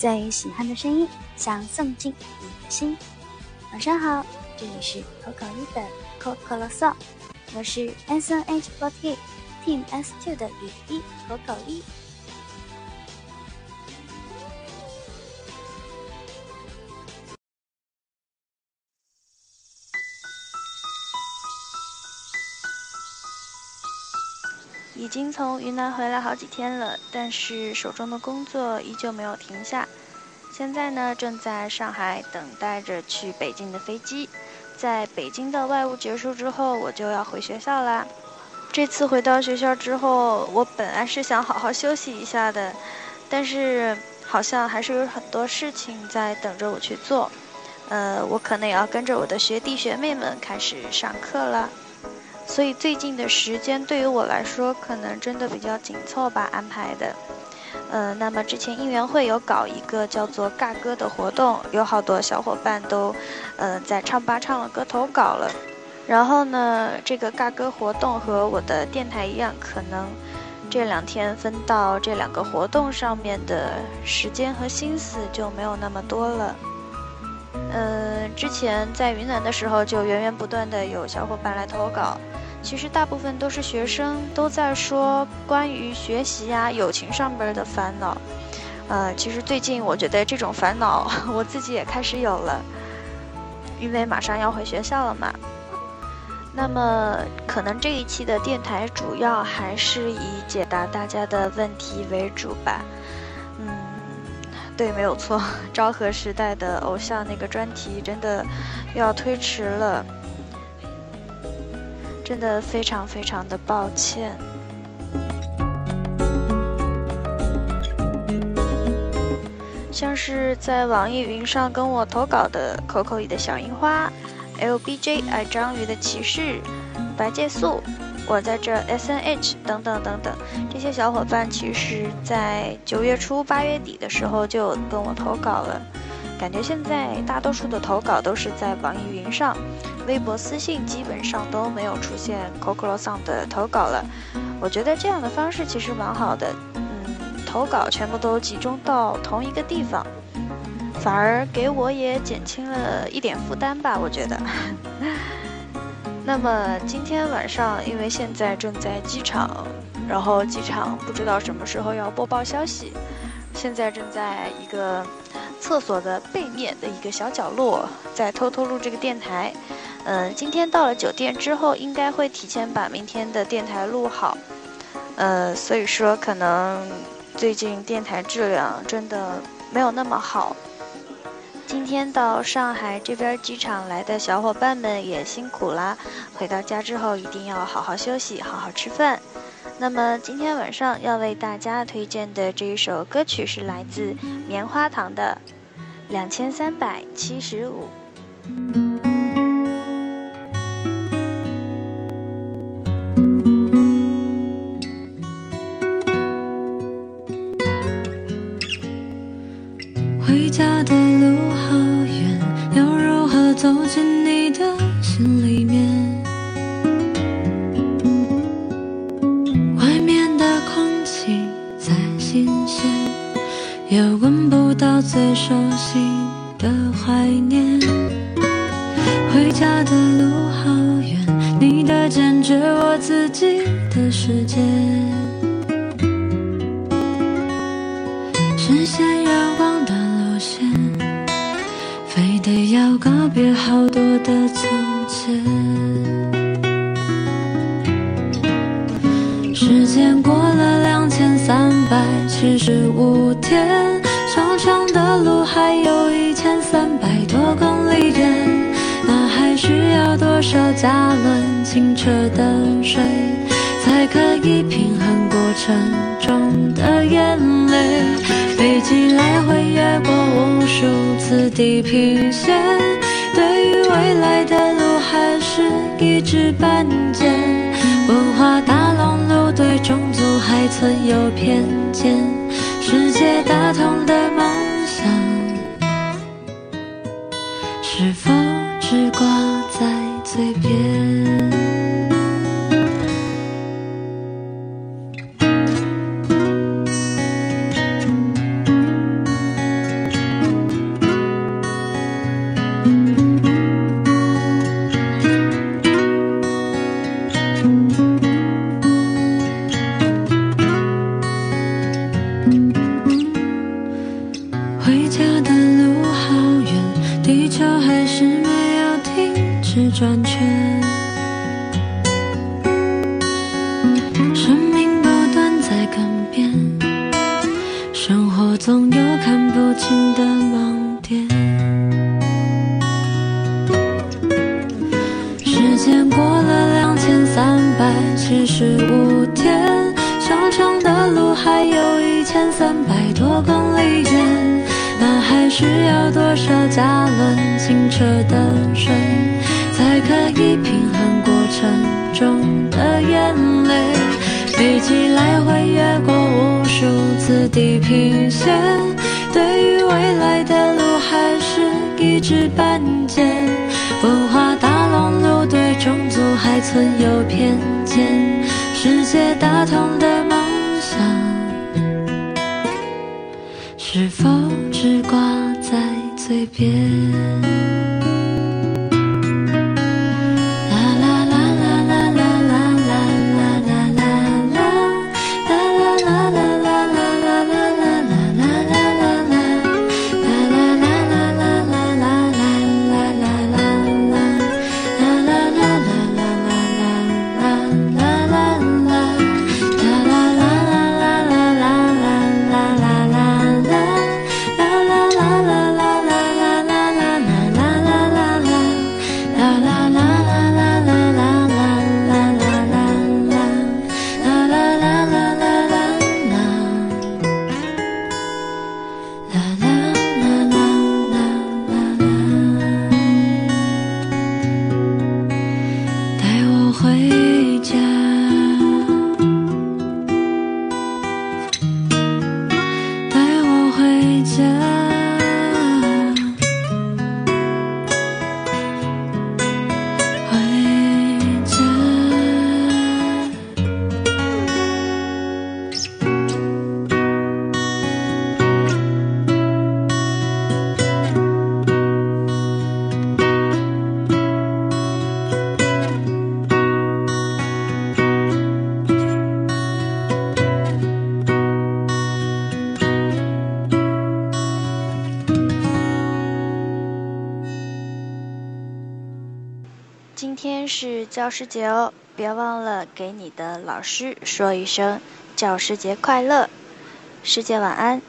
最喜欢的声音，想送进你的心。晚上好，这里是口口一的口口啰嗦，我是 S N H forty Team S two 的雨衣口口一。已经从云南回来好几天了，但是手中的工作依旧没有停下。现在呢，正在上海等待着去北京的飞机。在北京的外务结束之后，我就要回学校啦。这次回到学校之后，我本来是想好好休息一下的，但是好像还是有很多事情在等着我去做。呃，我可能也要跟着我的学弟学妹们开始上课了。所以最近的时间对于我来说，可能真的比较紧凑吧，安排的。呃，那么之前应援会有搞一个叫做“尬歌”的活动，有好多小伙伴都，呃，在唱吧唱了歌投稿了。然后呢，这个尬歌活动和我的电台一样，可能这两天分到这两个活动上面的时间和心思就没有那么多了。嗯，之前在云南的时候，就源源不断的有小伙伴来投稿。其实大部分都是学生，都在说关于学习呀、友情上边的烦恼。呃，其实最近我觉得这种烦恼 我自己也开始有了，因为马上要回学校了嘛。那么可能这一期的电台主要还是以解答大家的问题为主吧。对，没有错，昭和时代的偶像那个专题真的要推迟了。真的非常非常的抱歉。像是在网易云上跟我投稿的 Coco 里的小樱花，LBJ 爱章鱼的骑士，白介素，我在这 SNH 等等等等，这些小伙伴其实在九月初八月底的时候就跟我投稿了。感觉现在大多数的投稿都是在网易云上，微博私信基本上都没有出现 Coco Song 的投稿了。我觉得这样的方式其实蛮好的，嗯，投稿全部都集中到同一个地方，反而给我也减轻了一点负担吧，我觉得。那么今天晚上，因为现在正在机场，然后机场不知道什么时候要播报消息，现在正在一个。厕所的背面的一个小角落，在偷偷录这个电台。嗯，今天到了酒店之后，应该会提前把明天的电台录好。呃，所以说可能最近电台质量真的没有那么好。今天到上海这边机场来的小伙伴们也辛苦啦，回到家之后一定要好好休息，好好吃饭。那么今天晚上要为大家推荐的这一首歌曲是来自棉花糖的《两千三百七十五》。回家的路，走进你的心里面？外面的空气再新鲜，也闻不到最熟悉的怀念，回家的路好远，你的坚决，我自己的世界，实现告别好多的从前。时间过了两千三百七十五天。长长的路还有一千三百多公里远，那还需要多少加仑清澈的水，才可以平衡沉重的眼泪？飞机来回越过无数次地平线，对于未来的路还是一知半解。文化大熔炉对种族还存有偏见，世界大同的梦想。是否只挂在嘴边？转圈。生命不断在更变，生活总有看不清的盲点。时间过了两千三百七十五天，长长的路还有一千三百多公里远。那还需要多少加仑清澈的水，才可以平衡过程中的眼泪？飞机来回越过无数次地平线，对于未来的路还是一知半解。文化大熔炉对种族还存有偏见，世界大同的梦想，是否？只挂在嘴边。今天是教师节哦，别忘了给你的老师说一声教师节快乐。师姐晚安。